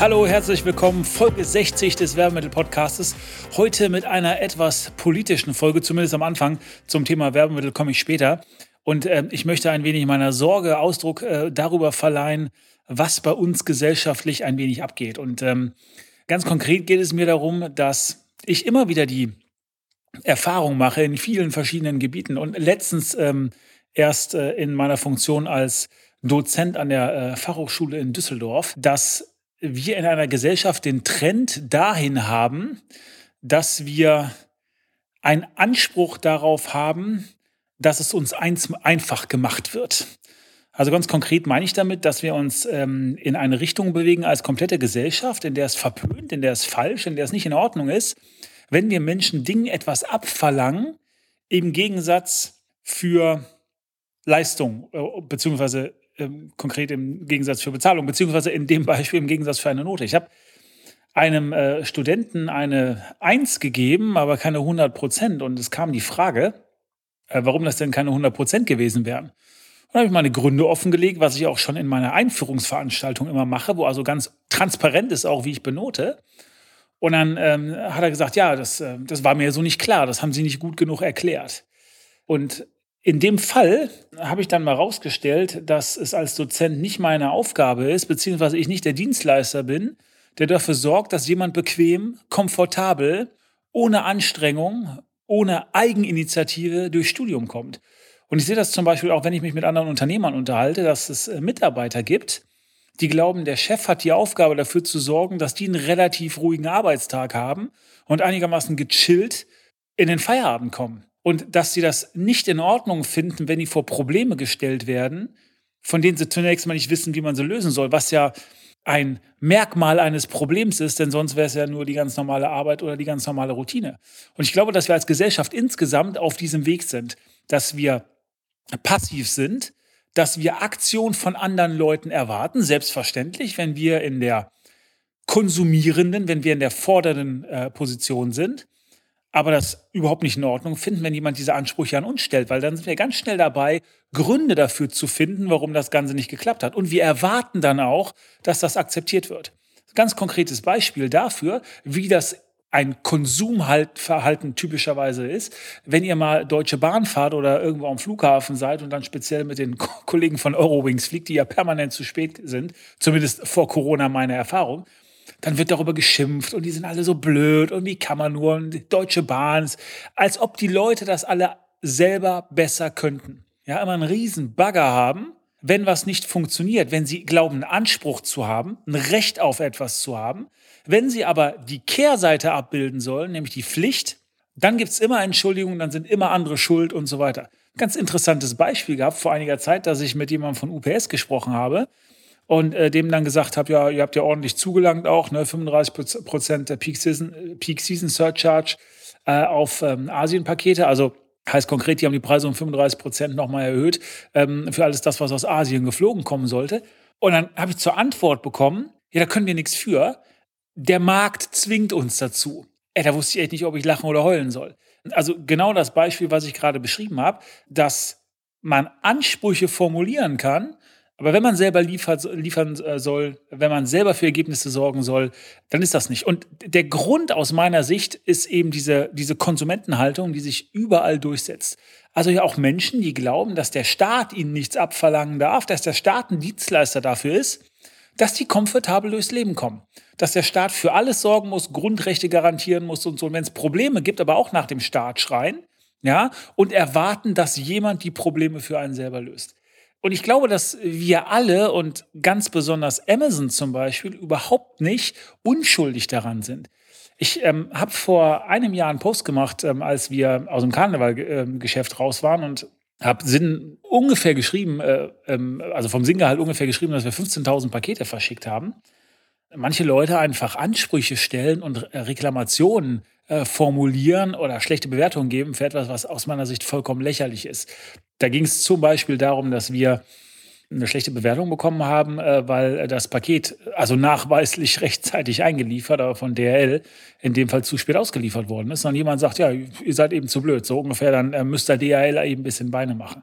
Hallo, herzlich willkommen. Folge 60 des Werbemittel-Podcastes. Heute mit einer etwas politischen Folge, zumindest am Anfang. Zum Thema Werbemittel komme ich später. Und äh, ich möchte ein wenig meiner Sorge Ausdruck äh, darüber verleihen, was bei uns gesellschaftlich ein wenig abgeht. Und ähm, ganz konkret geht es mir darum, dass ich immer wieder die Erfahrung mache in vielen verschiedenen Gebieten. Und letztens ähm, erst äh, in meiner Funktion als Dozent an der äh, Fachhochschule in Düsseldorf, dass wir in einer Gesellschaft den Trend dahin haben, dass wir einen Anspruch darauf haben, dass es uns einfach gemacht wird. Also ganz konkret meine ich damit, dass wir uns ähm, in eine Richtung bewegen als komplette Gesellschaft, in der es verpönt, in der es falsch, in der es nicht in Ordnung ist, wenn wir Menschen Dingen etwas abverlangen, im Gegensatz für Leistung, äh, beziehungsweise ähm, konkret im Gegensatz für Bezahlung, beziehungsweise in dem Beispiel im Gegensatz für eine Note. Ich habe einem äh, Studenten eine 1 gegeben, aber keine 100 Prozent. Und es kam die Frage, äh, warum das denn keine 100 Prozent gewesen wären. Und habe ich meine Gründe offengelegt, was ich auch schon in meiner Einführungsveranstaltung immer mache, wo also ganz transparent ist auch, wie ich benote. Und dann ähm, hat er gesagt, ja, das, äh, das war mir so nicht klar, das haben Sie nicht gut genug erklärt. Und in dem Fall habe ich dann mal rausgestellt, dass es als Dozent nicht meine Aufgabe ist, beziehungsweise ich nicht der Dienstleister bin, der dafür sorgt, dass jemand bequem, komfortabel, ohne Anstrengung, ohne Eigeninitiative durchs Studium kommt. Und ich sehe das zum Beispiel auch, wenn ich mich mit anderen Unternehmern unterhalte, dass es äh, Mitarbeiter gibt, die glauben, der Chef hat die Aufgabe dafür zu sorgen, dass die einen relativ ruhigen Arbeitstag haben und einigermaßen gechillt in den Feierabend kommen und dass sie das nicht in Ordnung finden, wenn die vor Probleme gestellt werden, von denen sie zunächst mal nicht wissen, wie man sie lösen soll, was ja ein Merkmal eines Problems ist, denn sonst wäre es ja nur die ganz normale Arbeit oder die ganz normale Routine. Und ich glaube, dass wir als Gesellschaft insgesamt auf diesem Weg sind, dass wir passiv sind, dass wir Aktion von anderen Leuten erwarten, selbstverständlich, wenn wir in der konsumierenden, wenn wir in der fordernden äh, Position sind, aber das überhaupt nicht in Ordnung finden, wenn jemand diese Ansprüche an uns stellt, weil dann sind wir ganz schnell dabei, Gründe dafür zu finden, warum das Ganze nicht geklappt hat. Und wir erwarten dann auch, dass das akzeptiert wird. Ganz konkretes Beispiel dafür, wie das ein Konsumverhalten typischerweise ist. Wenn ihr mal Deutsche Bahn fahrt oder irgendwo am Flughafen seid und dann speziell mit den Kollegen von Eurowings fliegt, die ja permanent zu spät sind, zumindest vor Corona meine Erfahrung, dann wird darüber geschimpft und die sind alle so blöd und wie kann man nur und die Deutsche Bahn, als ob die Leute das alle selber besser könnten. Ja, immer einen riesen Bagger haben, wenn was nicht funktioniert, wenn sie glauben, einen Anspruch zu haben, ein Recht auf etwas zu haben. Wenn sie aber die Kehrseite abbilden sollen, nämlich die Pflicht, dann gibt's immer Entschuldigungen, dann sind immer andere schuld und so weiter. Ganz interessantes Beispiel gehabt vor einiger Zeit, dass ich mit jemandem von UPS gesprochen habe und äh, dem dann gesagt habe, ja, ihr habt ja ordentlich zugelangt auch, ne, 35 Prozent der Peak Season, Peak Season Surcharge äh, auf ähm, Asien-Pakete, also Heißt konkret, die haben die Preise um 35 Prozent nochmal erhöht ähm, für alles das, was aus Asien geflogen kommen sollte. Und dann habe ich zur Antwort bekommen, ja, da können wir nichts für. Der Markt zwingt uns dazu. Ey, da wusste ich echt nicht, ob ich lachen oder heulen soll. Also genau das Beispiel, was ich gerade beschrieben habe, dass man Ansprüche formulieren kann, aber wenn man selber liefert, liefern äh, soll, wenn man selber für Ergebnisse sorgen soll, dann ist das nicht. Und der Grund aus meiner Sicht ist eben diese, diese Konsumentenhaltung, die sich überall durchsetzt. Also ja auch Menschen, die glauben, dass der Staat ihnen nichts abverlangen darf, dass der Staat ein Dienstleister dafür ist, dass die komfortabel durchs Leben kommen. Dass der Staat für alles sorgen muss, Grundrechte garantieren muss und so. Und wenn es Probleme gibt, aber auch nach dem Staat schreien, ja, und erwarten, dass jemand die Probleme für einen selber löst. Und ich glaube, dass wir alle und ganz besonders Amazon zum Beispiel überhaupt nicht unschuldig daran sind. Ich ähm, habe vor einem Jahr einen Post gemacht, ähm, als wir aus dem Karnevalgeschäft raus waren und habe Sinn ungefähr geschrieben, äh, ähm, also vom Sinngehalt ungefähr geschrieben, dass wir 15.000 Pakete verschickt haben. Manche Leute einfach Ansprüche stellen und Reklamationen äh, formulieren oder schlechte Bewertungen geben für etwas, was aus meiner Sicht vollkommen lächerlich ist. Da ging es zum Beispiel darum, dass wir eine schlechte Bewertung bekommen haben, äh, weil das Paket, also nachweislich rechtzeitig eingeliefert, aber von DHL in dem Fall zu spät ausgeliefert worden ist. Und jemand sagt, ja, ihr seid eben zu blöd, so ungefähr, dann äh, müsst ihr eben ein bisschen Beine machen.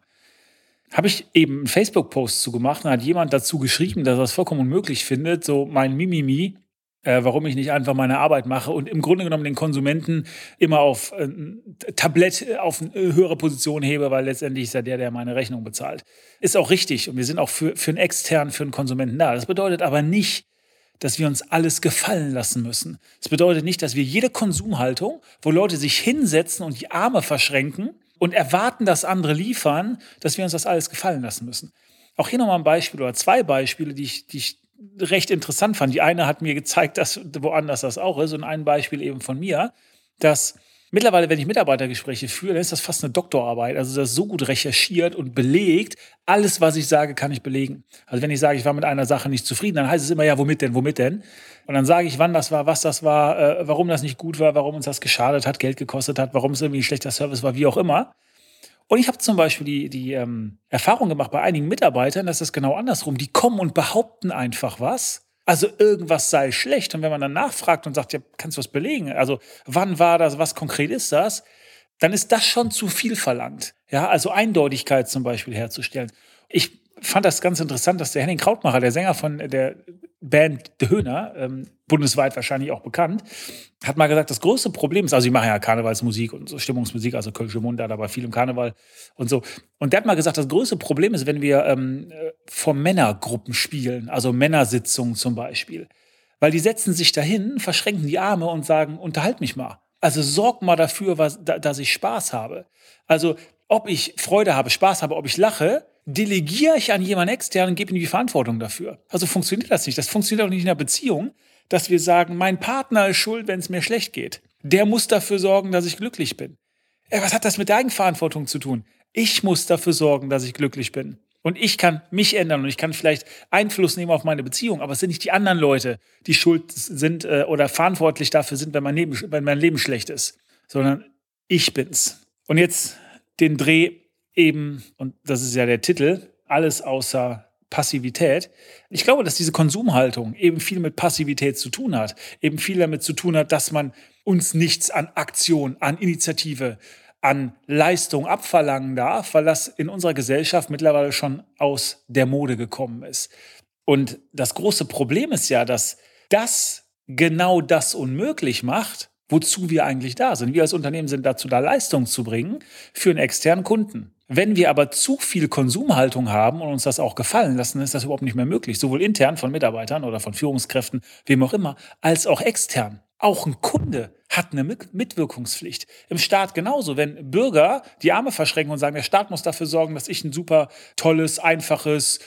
Habe ich eben einen Facebook-Post zu gemacht, und hat jemand dazu geschrieben, dass er es vollkommen unmöglich findet, so mein Mimimi, äh, warum ich nicht einfach meine Arbeit mache und im Grunde genommen den Konsumenten immer auf äh, Tablett äh, auf eine höhere Position hebe, weil letztendlich ist er der, der meine Rechnung bezahlt. Ist auch richtig und wir sind auch für, für einen externen, für einen Konsumenten da. Das bedeutet aber nicht, dass wir uns alles gefallen lassen müssen. Das bedeutet nicht, dass wir jede Konsumhaltung, wo Leute sich hinsetzen und die Arme verschränken und erwarten, dass andere liefern, dass wir uns das alles gefallen lassen müssen. Auch hier nochmal ein Beispiel oder zwei Beispiele, die ich, die ich recht interessant fand. Die eine hat mir gezeigt, dass woanders das auch ist und ein Beispiel eben von mir, dass mittlerweile, wenn ich Mitarbeitergespräche führe, dann ist das fast eine Doktorarbeit. Also das ist so gut recherchiert und belegt. Alles, was ich sage, kann ich belegen. Also wenn ich sage, ich war mit einer Sache nicht zufrieden, dann heißt es immer, ja, womit denn, womit denn? Und dann sage ich, wann das war, was das war, äh, warum das nicht gut war, warum uns das geschadet hat, Geld gekostet hat, warum es irgendwie ein schlechter Service war, wie auch immer. Und ich habe zum Beispiel die, die ähm, Erfahrung gemacht bei einigen Mitarbeitern, dass das genau andersrum. Die kommen und behaupten einfach was. Also irgendwas sei schlecht. Und wenn man dann nachfragt und sagt, ja, kannst du was belegen? Also wann war das? Was konkret ist das? Dann ist das schon zu viel verlangt. Ja, also Eindeutigkeit zum Beispiel herzustellen. Ich fand das ganz interessant, dass der Henning Krautmacher, der Sänger von der Band The Höhner, ähm, bundesweit wahrscheinlich auch bekannt, hat mal gesagt, das größte Problem ist, also sie machen ja Karnevalsmusik und so Stimmungsmusik, also Kölsche da war viel im Karneval und so. Und der hat mal gesagt, das größte Problem ist, wenn wir ähm, vor Männergruppen spielen, also Männersitzungen zum Beispiel. Weil die setzen sich dahin, verschränken die Arme und sagen, unterhalt mich mal. Also sorg mal dafür, was, da, dass ich Spaß habe. Also ob ich Freude habe, Spaß habe, ob ich lache, delegiere ich an jemanden extern und gebe ihm die Verantwortung dafür. Also funktioniert das nicht. Das funktioniert auch nicht in einer Beziehung, dass wir sagen, mein Partner ist schuld, wenn es mir schlecht geht. Der muss dafür sorgen, dass ich glücklich bin. Ey, was hat das mit der Eigenverantwortung zu tun? Ich muss dafür sorgen, dass ich glücklich bin. Und ich kann mich ändern und ich kann vielleicht Einfluss nehmen auf meine Beziehung, aber es sind nicht die anderen Leute, die schuld sind äh, oder verantwortlich dafür sind, wenn mein, Leben, wenn mein Leben schlecht ist, sondern ich bin's. Und jetzt den Dreh eben, und das ist ja der Titel, alles außer Passivität. Ich glaube, dass diese Konsumhaltung eben viel mit Passivität zu tun hat, eben viel damit zu tun hat, dass man uns nichts an Aktion, an Initiative, an Leistung abverlangen darf, weil das in unserer Gesellschaft mittlerweile schon aus der Mode gekommen ist. Und das große Problem ist ja, dass das genau das unmöglich macht, wozu wir eigentlich da sind. Wir als Unternehmen sind dazu da, Leistung zu bringen für einen externen Kunden. Wenn wir aber zu viel Konsumhaltung haben und uns das auch gefallen lassen, ist das überhaupt nicht mehr möglich. Sowohl intern von Mitarbeitern oder von Führungskräften, wem auch immer, als auch extern. Auch ein Kunde hat eine Mitwirkungspflicht. Im Staat genauso. Wenn Bürger die Arme verschränken und sagen, der Staat muss dafür sorgen, dass ich ein super tolles, einfaches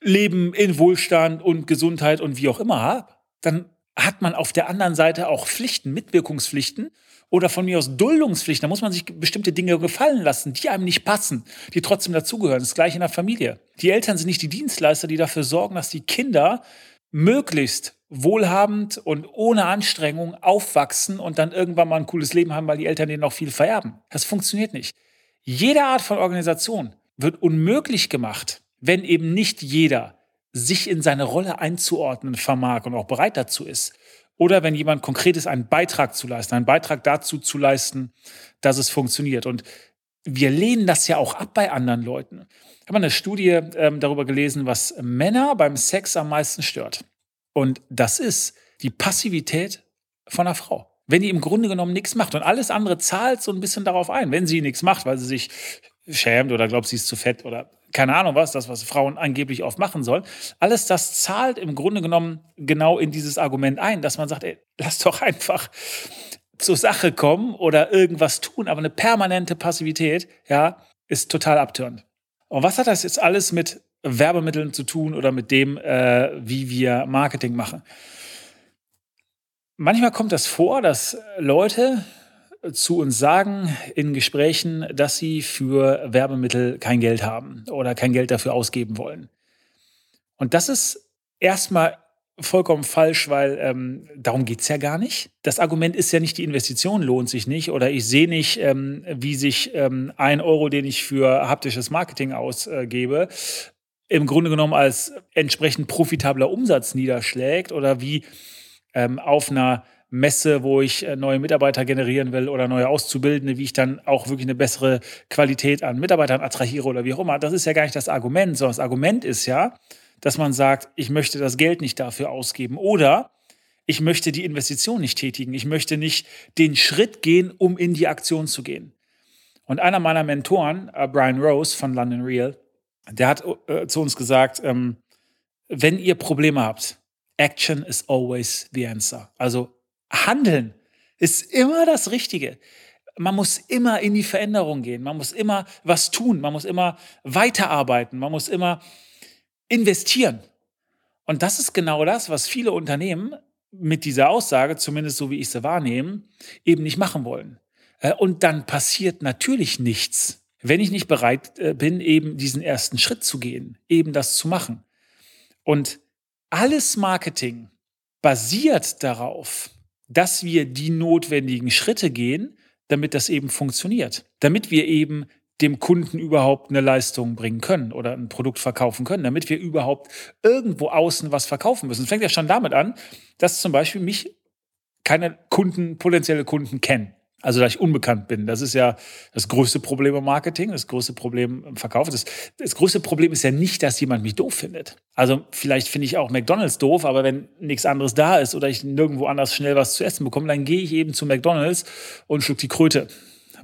Leben in Wohlstand und Gesundheit und wie auch immer habe, dann hat man auf der anderen Seite auch Pflichten, Mitwirkungspflichten oder von mir aus Duldungspflichten. Da muss man sich bestimmte Dinge gefallen lassen, die einem nicht passen, die trotzdem dazugehören. Das gleiche in der Familie. Die Eltern sind nicht die Dienstleister, die dafür sorgen, dass die Kinder möglichst wohlhabend und ohne Anstrengung aufwachsen und dann irgendwann mal ein cooles Leben haben, weil die Eltern denen noch viel vererben. Das funktioniert nicht. Jede Art von Organisation wird unmöglich gemacht, wenn eben nicht jeder sich in seine Rolle einzuordnen vermag und auch bereit dazu ist. Oder wenn jemand konkret ist, einen Beitrag zu leisten, einen Beitrag dazu zu leisten, dass es funktioniert. Und wir lehnen das ja auch ab bei anderen Leuten. Ich habe eine Studie ähm, darüber gelesen, was Männer beim Sex am meisten stört. Und das ist die Passivität von einer Frau. Wenn die im Grunde genommen nichts macht und alles andere zahlt so ein bisschen darauf ein, wenn sie nichts macht, weil sie sich schämt oder glaubt, sie ist zu fett oder keine Ahnung was, das, was Frauen angeblich oft machen sollen. Alles das zahlt im Grunde genommen genau in dieses Argument ein, dass man sagt, ey, lass doch einfach zur Sache kommen oder irgendwas tun, aber eine permanente Passivität, ja, ist total abtörend. Und was hat das jetzt alles mit Werbemitteln zu tun oder mit dem, äh, wie wir Marketing machen? Manchmal kommt das vor, dass Leute zu uns sagen in Gesprächen, dass sie für Werbemittel kein Geld haben oder kein Geld dafür ausgeben wollen. Und das ist erstmal vollkommen falsch, weil ähm, darum geht es ja gar nicht. Das Argument ist ja nicht, die Investition lohnt sich nicht oder ich sehe nicht, ähm, wie sich ähm, ein Euro, den ich für haptisches Marketing ausgebe, im Grunde genommen als entsprechend profitabler Umsatz niederschlägt oder wie ähm, auf einer Messe, wo ich äh, neue Mitarbeiter generieren will oder neue Auszubildende, wie ich dann auch wirklich eine bessere Qualität an Mitarbeitern attrahiere oder wie auch immer. Das ist ja gar nicht das Argument, sondern das Argument ist ja, dass man sagt, ich möchte das Geld nicht dafür ausgeben oder ich möchte die Investition nicht tätigen. Ich möchte nicht den Schritt gehen, um in die Aktion zu gehen. Und einer meiner Mentoren, äh, Brian Rose von London Real, der hat äh, zu uns gesagt, ähm, wenn ihr Probleme habt, Action is always the answer. Also Handeln ist immer das Richtige. Man muss immer in die Veränderung gehen. Man muss immer was tun. Man muss immer weiterarbeiten. Man muss immer investieren. Und das ist genau das, was viele Unternehmen mit dieser Aussage, zumindest so wie ich sie wahrnehme, eben nicht machen wollen. Äh, und dann passiert natürlich nichts, wenn ich nicht bereit äh, bin, eben diesen ersten Schritt zu gehen, eben das zu machen. Und alles Marketing basiert darauf, dass wir die notwendigen Schritte gehen, damit das eben funktioniert. Damit wir eben dem Kunden überhaupt eine Leistung bringen können oder ein Produkt verkaufen können, damit wir überhaupt irgendwo außen was verkaufen müssen. Es fängt ja schon damit an, dass zum Beispiel mich keine Kunden, potenzielle Kunden kennen. Also, da ich unbekannt bin. Das ist ja das größte Problem im Marketing, das größte Problem im Verkauf. Das, das größte Problem ist ja nicht, dass jemand mich doof findet. Also, vielleicht finde ich auch McDonalds doof, aber wenn nichts anderes da ist oder ich nirgendwo anders schnell was zu essen bekomme, dann gehe ich eben zu McDonalds und schluck die Kröte.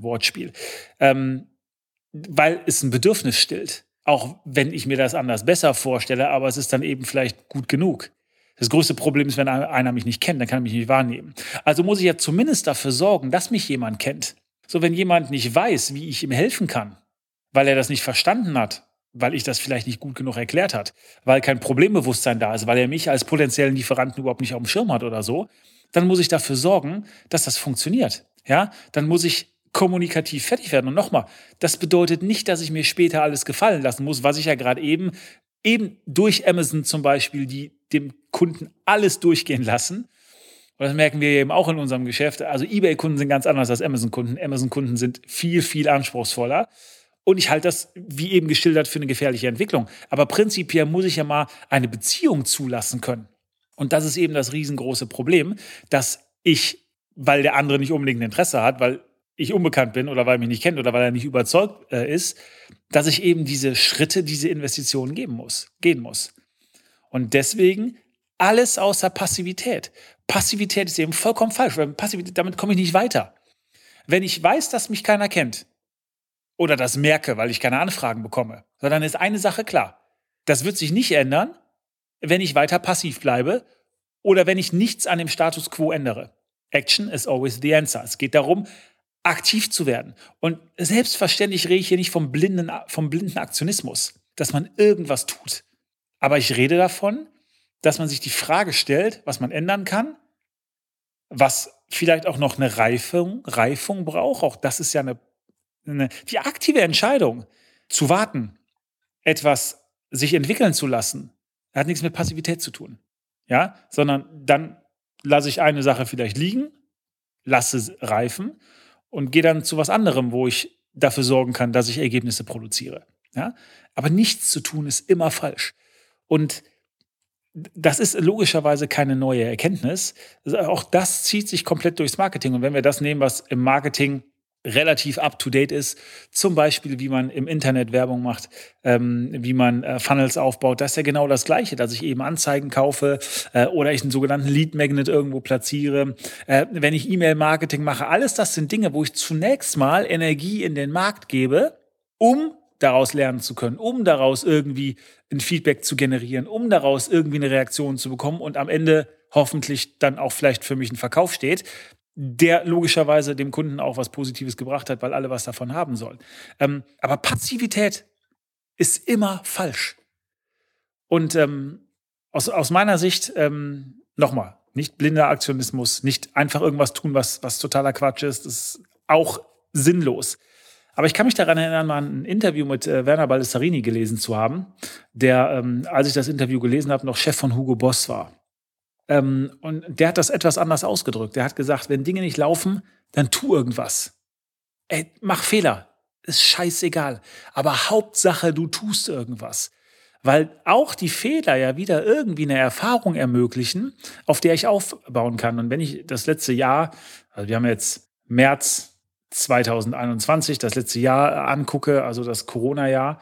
Wortspiel. Ähm, weil es ein Bedürfnis stillt. Auch wenn ich mir das anders besser vorstelle, aber es ist dann eben vielleicht gut genug. Das größte Problem ist, wenn einer mich nicht kennt, dann kann er mich nicht wahrnehmen. Also muss ich ja zumindest dafür sorgen, dass mich jemand kennt. So, wenn jemand nicht weiß, wie ich ihm helfen kann, weil er das nicht verstanden hat, weil ich das vielleicht nicht gut genug erklärt hat, weil kein Problembewusstsein da ist, weil er mich als potenziellen Lieferanten überhaupt nicht auf dem Schirm hat oder so, dann muss ich dafür sorgen, dass das funktioniert. Ja, dann muss ich kommunikativ fertig werden. Und nochmal, das bedeutet nicht, dass ich mir später alles gefallen lassen muss, was ich ja gerade eben, eben durch Amazon zum Beispiel, die dem Kunden alles durchgehen lassen. Und das merken wir eben auch in unserem Geschäft. Also eBay-Kunden sind ganz anders als Amazon-Kunden. Amazon-Kunden sind viel, viel anspruchsvoller. Und ich halte das, wie eben geschildert, für eine gefährliche Entwicklung. Aber prinzipiell muss ich ja mal eine Beziehung zulassen können. Und das ist eben das riesengroße Problem, dass ich, weil der andere nicht unbedingt ein Interesse hat, weil ich unbekannt bin oder weil er mich nicht kennt oder weil er nicht überzeugt äh, ist, dass ich eben diese Schritte, diese Investitionen geben muss, gehen muss. Und deswegen alles außer Passivität. Passivität ist eben vollkommen falsch, weil Passivität, damit komme ich nicht weiter. Wenn ich weiß, dass mich keiner kennt oder das merke, weil ich keine Anfragen bekomme, dann ist eine Sache klar. Das wird sich nicht ändern, wenn ich weiter passiv bleibe oder wenn ich nichts an dem Status quo ändere. Action is always the answer. Es geht darum, aktiv zu werden. Und selbstverständlich rede ich hier nicht vom blinden, vom blinden Aktionismus, dass man irgendwas tut. Aber ich rede davon, dass man sich die Frage stellt, was man ändern kann, was vielleicht auch noch eine Reifung, Reifung braucht. Auch das ist ja eine, eine die aktive Entscheidung, zu warten, etwas sich entwickeln zu lassen, hat nichts mit Passivität zu tun. Ja, sondern dann lasse ich eine Sache vielleicht liegen, lasse reifen und gehe dann zu was anderem, wo ich dafür sorgen kann, dass ich Ergebnisse produziere. Ja? Aber nichts zu tun ist immer falsch. Und das ist logischerweise keine neue Erkenntnis. Auch das zieht sich komplett durchs Marketing. Und wenn wir das nehmen, was im Marketing relativ up-to-date ist. Zum Beispiel, wie man im Internet Werbung macht, ähm, wie man äh, Funnels aufbaut. Das ist ja genau das Gleiche, dass ich eben Anzeigen kaufe äh, oder ich einen sogenannten Lead-Magnet irgendwo platziere. Äh, wenn ich E-Mail-Marketing mache, alles das sind Dinge, wo ich zunächst mal Energie in den Markt gebe, um daraus lernen zu können, um daraus irgendwie ein Feedback zu generieren, um daraus irgendwie eine Reaktion zu bekommen und am Ende hoffentlich dann auch vielleicht für mich ein Verkauf steht der logischerweise dem Kunden auch was Positives gebracht hat, weil alle was davon haben sollen. Ähm, aber Passivität ist immer falsch. Und ähm, aus, aus meiner Sicht, ähm, nochmal, nicht blinder Aktionismus, nicht einfach irgendwas tun, was, was totaler Quatsch ist, das ist auch sinnlos. Aber ich kann mich daran erinnern, mal ein Interview mit äh, Werner Baldessarini gelesen zu haben, der, ähm, als ich das Interview gelesen habe, noch Chef von Hugo Boss war. Ähm, und der hat das etwas anders ausgedrückt. Der hat gesagt, wenn Dinge nicht laufen, dann tu irgendwas. Ey, mach Fehler. Ist scheißegal. Aber Hauptsache, du tust irgendwas. Weil auch die Fehler ja wieder irgendwie eine Erfahrung ermöglichen, auf der ich aufbauen kann. Und wenn ich das letzte Jahr, also wir haben jetzt März 2021, das letzte Jahr angucke, also das Corona-Jahr,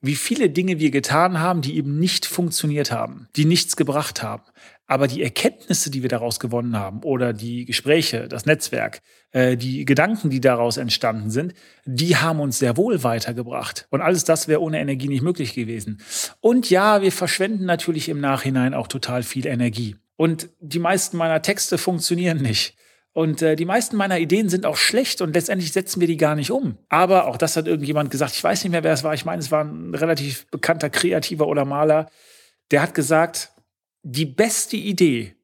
wie viele Dinge wir getan haben, die eben nicht funktioniert haben, die nichts gebracht haben. Aber die Erkenntnisse, die wir daraus gewonnen haben, oder die Gespräche, das Netzwerk, äh, die Gedanken, die daraus entstanden sind, die haben uns sehr wohl weitergebracht. Und alles das wäre ohne Energie nicht möglich gewesen. Und ja, wir verschwenden natürlich im Nachhinein auch total viel Energie. Und die meisten meiner Texte funktionieren nicht. Und äh, die meisten meiner Ideen sind auch schlecht und letztendlich setzen wir die gar nicht um. Aber auch das hat irgendjemand gesagt, ich weiß nicht mehr, wer es war. Ich meine, es war ein relativ bekannter Kreativer oder Maler. Der hat gesagt, die beste Idee,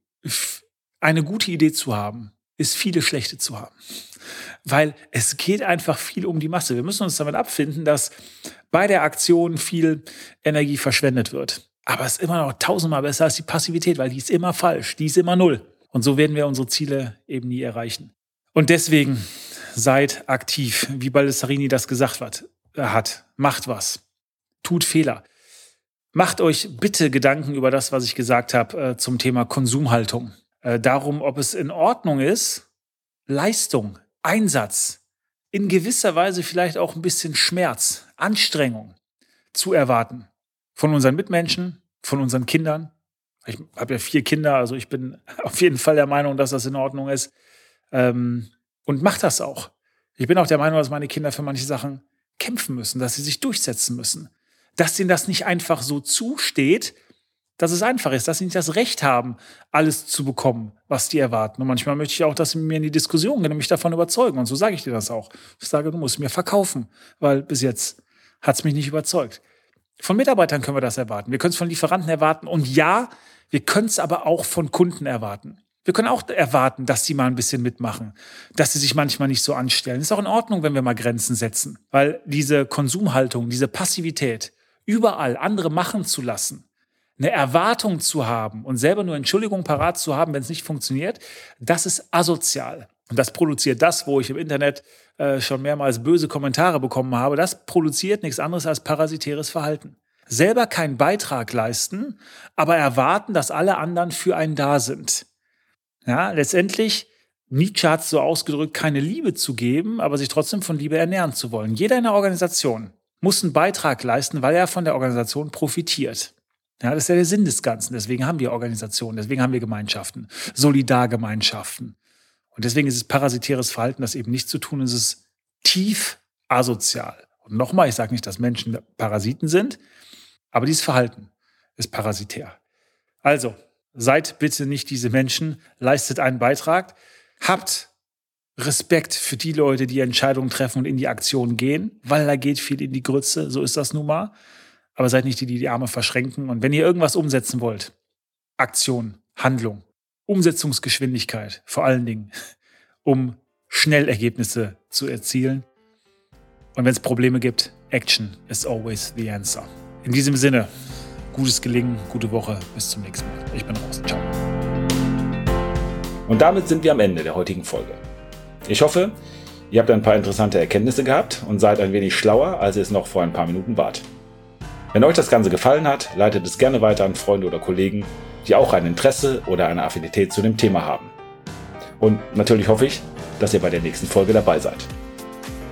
eine gute Idee zu haben, ist viele schlechte zu haben. Weil es geht einfach viel um die Masse. Wir müssen uns damit abfinden, dass bei der Aktion viel Energie verschwendet wird. Aber es ist immer noch tausendmal besser als die Passivität, weil die ist immer falsch, die ist immer null. Und so werden wir unsere Ziele eben nie erreichen. Und deswegen seid aktiv, wie Baldessarini das gesagt hat. Macht was. Tut Fehler. Macht euch bitte Gedanken über das, was ich gesagt habe äh, zum Thema Konsumhaltung. Äh, darum, ob es in Ordnung ist, Leistung, Einsatz, in gewisser Weise vielleicht auch ein bisschen Schmerz, Anstrengung zu erwarten. Von unseren Mitmenschen, von unseren Kindern, ich habe ja vier Kinder, also ich bin auf jeden Fall der Meinung, dass das in Ordnung ist. Ähm, und mache das auch. Ich bin auch der Meinung, dass meine Kinder für manche Sachen kämpfen müssen, dass sie sich durchsetzen müssen. Dass ihnen das nicht einfach so zusteht, dass es einfach ist, dass sie nicht das Recht haben, alles zu bekommen, was die erwarten. Und manchmal möchte ich auch, dass sie mir in die Diskussion gehen und mich davon überzeugen. Und so sage ich dir das auch. Ich sage, du musst mir verkaufen, weil bis jetzt hat es mich nicht überzeugt. Von Mitarbeitern können wir das erwarten. Wir können es von Lieferanten erwarten. Und ja, wir können es aber auch von Kunden erwarten. Wir können auch erwarten, dass sie mal ein bisschen mitmachen, dass sie sich manchmal nicht so anstellen. Ist auch in Ordnung, wenn wir mal Grenzen setzen, weil diese Konsumhaltung, diese Passivität, überall andere machen zu lassen, eine Erwartung zu haben und selber nur Entschuldigung parat zu haben, wenn es nicht funktioniert, das ist asozial. Und das produziert das, wo ich im Internet äh, schon mehrmals böse Kommentare bekommen habe, das produziert nichts anderes als parasitäres Verhalten selber keinen Beitrag leisten, aber erwarten, dass alle anderen für einen da sind. Ja, letztendlich, Nietzsche hat es so ausgedrückt, keine Liebe zu geben, aber sich trotzdem von Liebe ernähren zu wollen. Jeder in der Organisation muss einen Beitrag leisten, weil er von der Organisation profitiert. Ja, das ist ja der Sinn des Ganzen. Deswegen haben wir Organisationen, deswegen haben wir Gemeinschaften, Solidargemeinschaften. Und deswegen ist es parasitäres Verhalten, das eben nicht zu tun ist, es ist tief asozial. Und nochmal, ich sage nicht, dass Menschen Parasiten sind, aber dieses Verhalten ist parasitär. Also, seid bitte nicht diese Menschen, leistet einen Beitrag, habt Respekt für die Leute, die Entscheidungen treffen und in die Aktion gehen, weil da geht viel in die Grütze, so ist das nun mal. Aber seid nicht die, die die Arme verschränken. Und wenn ihr irgendwas umsetzen wollt, Aktion, Handlung, Umsetzungsgeschwindigkeit vor allen Dingen, um schnell Ergebnisse zu erzielen. Und wenn es Probleme gibt, Action is always the answer. In diesem Sinne, gutes Gelingen, gute Woche, bis zum nächsten Mal. Ich bin raus. Ciao. Und damit sind wir am Ende der heutigen Folge. Ich hoffe, ihr habt ein paar interessante Erkenntnisse gehabt und seid ein wenig schlauer, als ihr es noch vor ein paar Minuten wart. Wenn euch das Ganze gefallen hat, leitet es gerne weiter an Freunde oder Kollegen, die auch ein Interesse oder eine Affinität zu dem Thema haben. Und natürlich hoffe ich, dass ihr bei der nächsten Folge dabei seid.